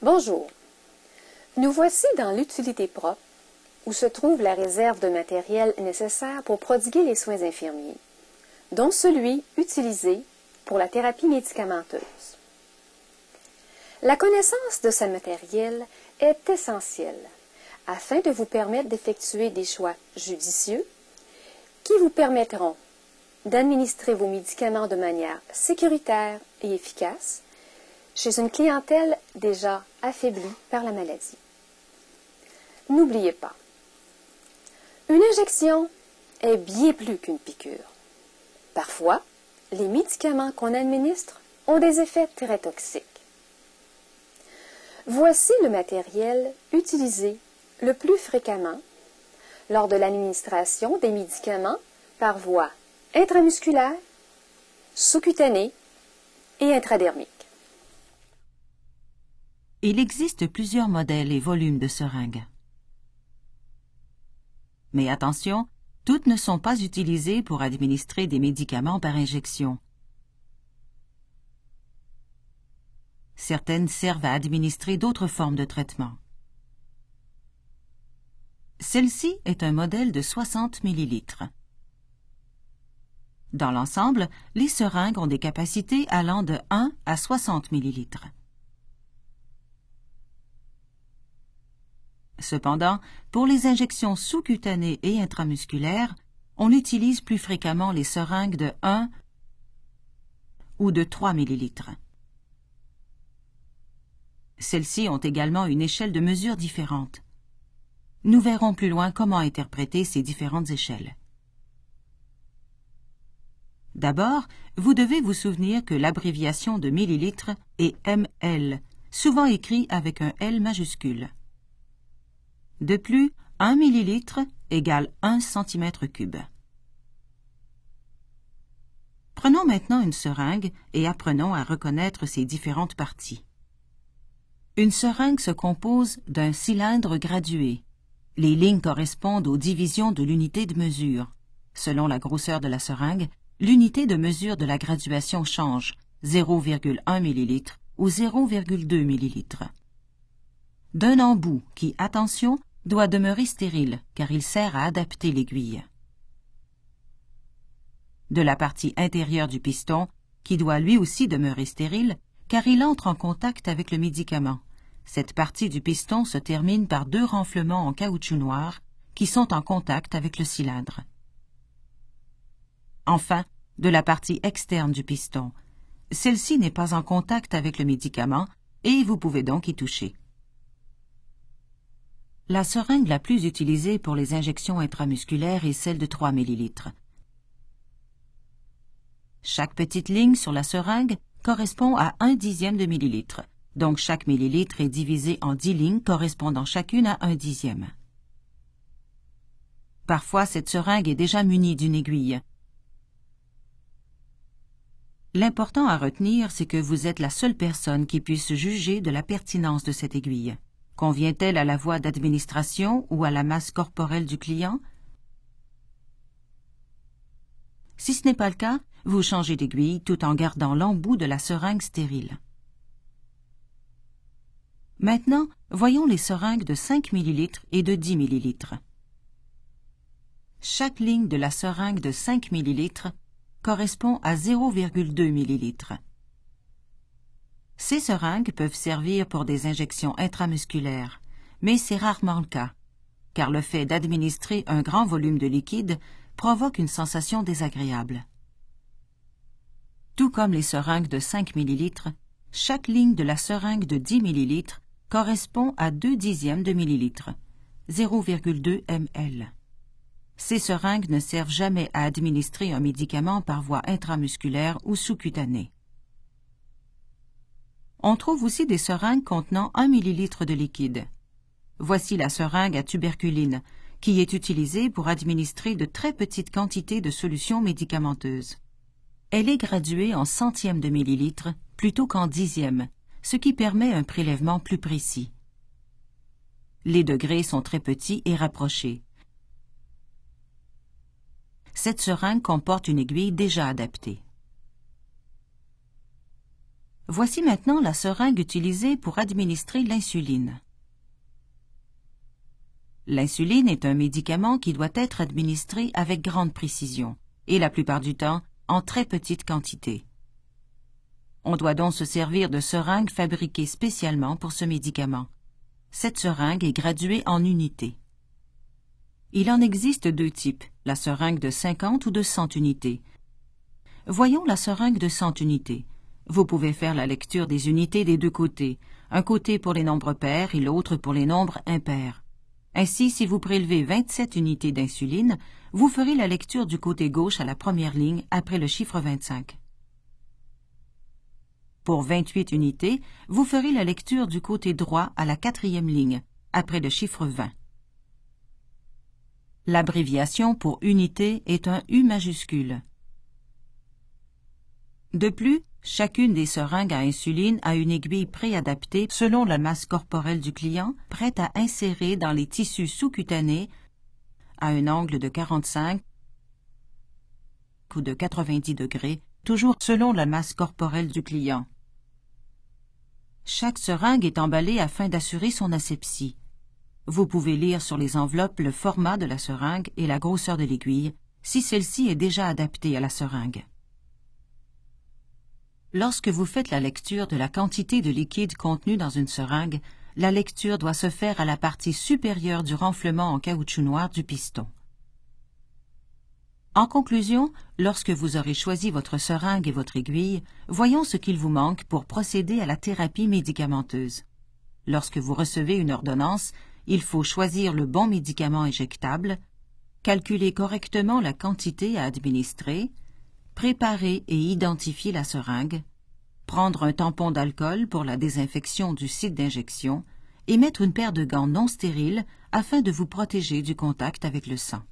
Bonjour. Nous voici dans l'utilité propre où se trouve la réserve de matériel nécessaire pour prodiguer les soins infirmiers, dont celui utilisé pour la thérapie médicamenteuse. La connaissance de ce matériel est essentielle afin de vous permettre d'effectuer des choix judicieux qui vous permettront d'administrer vos médicaments de manière sécuritaire et efficace chez une clientèle déjà affaiblie par la maladie. N'oubliez pas, une injection est bien plus qu'une piqûre. Parfois, les médicaments qu'on administre ont des effets très toxiques. Voici le matériel utilisé le plus fréquemment lors de l'administration des médicaments par voie intramusculaire, sous-cutanée et intradermique. Il existe plusieurs modèles et volumes de seringues. Mais attention, toutes ne sont pas utilisées pour administrer des médicaments par injection. Certaines servent à administrer d'autres formes de traitement. Celle-ci est un modèle de 60 ml. Dans l'ensemble, les seringues ont des capacités allant de 1 à 60 ml. Cependant, pour les injections sous-cutanées et intramusculaires, on utilise plus fréquemment les seringues de 1 ou de 3 ml. Celles-ci ont également une échelle de mesure différente. Nous verrons plus loin comment interpréter ces différentes échelles. D'abord, vous devez vous souvenir que l'abréviation de millilitres est ml, souvent écrit avec un L majuscule. De plus, 1 millilitre égale 1 cm3. Prenons maintenant une seringue et apprenons à reconnaître ses différentes parties. Une seringue se compose d'un cylindre gradué. Les lignes correspondent aux divisions de l'unité de mesure. Selon la grosseur de la seringue, l'unité de mesure de la graduation change 0,1 ml ou 0,2 ml. D'un embout qui, attention, doit demeurer stérile car il sert à adapter l'aiguille. De la partie intérieure du piston, qui doit lui aussi demeurer stérile car il entre en contact avec le médicament. Cette partie du piston se termine par deux renflements en caoutchouc noir qui sont en contact avec le cylindre. Enfin, de la partie externe du piston. Celle-ci n'est pas en contact avec le médicament et vous pouvez donc y toucher. La seringue la plus utilisée pour les injections intramusculaires est celle de 3 ml. Chaque petite ligne sur la seringue correspond à un dixième de millilitre, donc chaque millilitre est divisé en 10 lignes correspondant chacune à un dixième. Parfois, cette seringue est déjà munie d'une aiguille. L'important à retenir, c'est que vous êtes la seule personne qui puisse juger de la pertinence de cette aiguille. Convient-elle à la voie d'administration ou à la masse corporelle du client? Si ce n'est pas le cas, vous changez d'aiguille tout en gardant l'embout de la seringue stérile. Maintenant, voyons les seringues de 5 ml et de 10 ml. Chaque ligne de la seringue de 5 ml correspond à 0,2 ml. Ces seringues peuvent servir pour des injections intramusculaires, mais c'est rarement le cas, car le fait d'administrer un grand volume de liquide provoque une sensation désagréable. Tout comme les seringues de 5 ml, chaque ligne de la seringue de 10 ml correspond à 2 dixièmes de millilitre, 0,2 ml. Ces seringues ne servent jamais à administrer un médicament par voie intramusculaire ou sous-cutanée. On trouve aussi des seringues contenant 1 ml de liquide. Voici la seringue à tuberculine, qui est utilisée pour administrer de très petites quantités de solutions médicamenteuses. Elle est graduée en centièmes de millilitre plutôt qu'en dixièmes, ce qui permet un prélèvement plus précis. Les degrés sont très petits et rapprochés. Cette seringue comporte une aiguille déjà adaptée. Voici maintenant la seringue utilisée pour administrer l'insuline. L'insuline est un médicament qui doit être administré avec grande précision et la plupart du temps en très petite quantité. On doit donc se servir de seringues fabriquées spécialement pour ce médicament. Cette seringue est graduée en unités. Il en existe deux types, la seringue de 50 ou de 100 unités. Voyons la seringue de 100 unités. Vous pouvez faire la lecture des unités des deux côtés, un côté pour les nombres pairs et l'autre pour les nombres impairs. Ainsi, si vous prélevez 27 unités d'insuline, vous ferez la lecture du côté gauche à la première ligne après le chiffre 25. Pour 28 unités, vous ferez la lecture du côté droit à la quatrième ligne, après le chiffre 20. L'abréviation pour unité est un U majuscule. De plus, chacune des seringues à insuline a une aiguille préadaptée selon la masse corporelle du client, prête à insérer dans les tissus sous-cutanés à un angle de 45 ou de 90 degrés, toujours selon la masse corporelle du client. Chaque seringue est emballée afin d'assurer son asepsie. Vous pouvez lire sur les enveloppes le format de la seringue et la grosseur de l'aiguille, si celle-ci est déjà adaptée à la seringue. Lorsque vous faites la lecture de la quantité de liquide contenu dans une seringue, la lecture doit se faire à la partie supérieure du renflement en caoutchouc noir du piston. En conclusion, lorsque vous aurez choisi votre seringue et votre aiguille, voyons ce qu'il vous manque pour procéder à la thérapie médicamenteuse. Lorsque vous recevez une ordonnance, il faut choisir le bon médicament injectable, calculer correctement la quantité à administrer, préparer et identifier la seringue, prendre un tampon d'alcool pour la désinfection du site d'injection et mettre une paire de gants non stériles afin de vous protéger du contact avec le sang.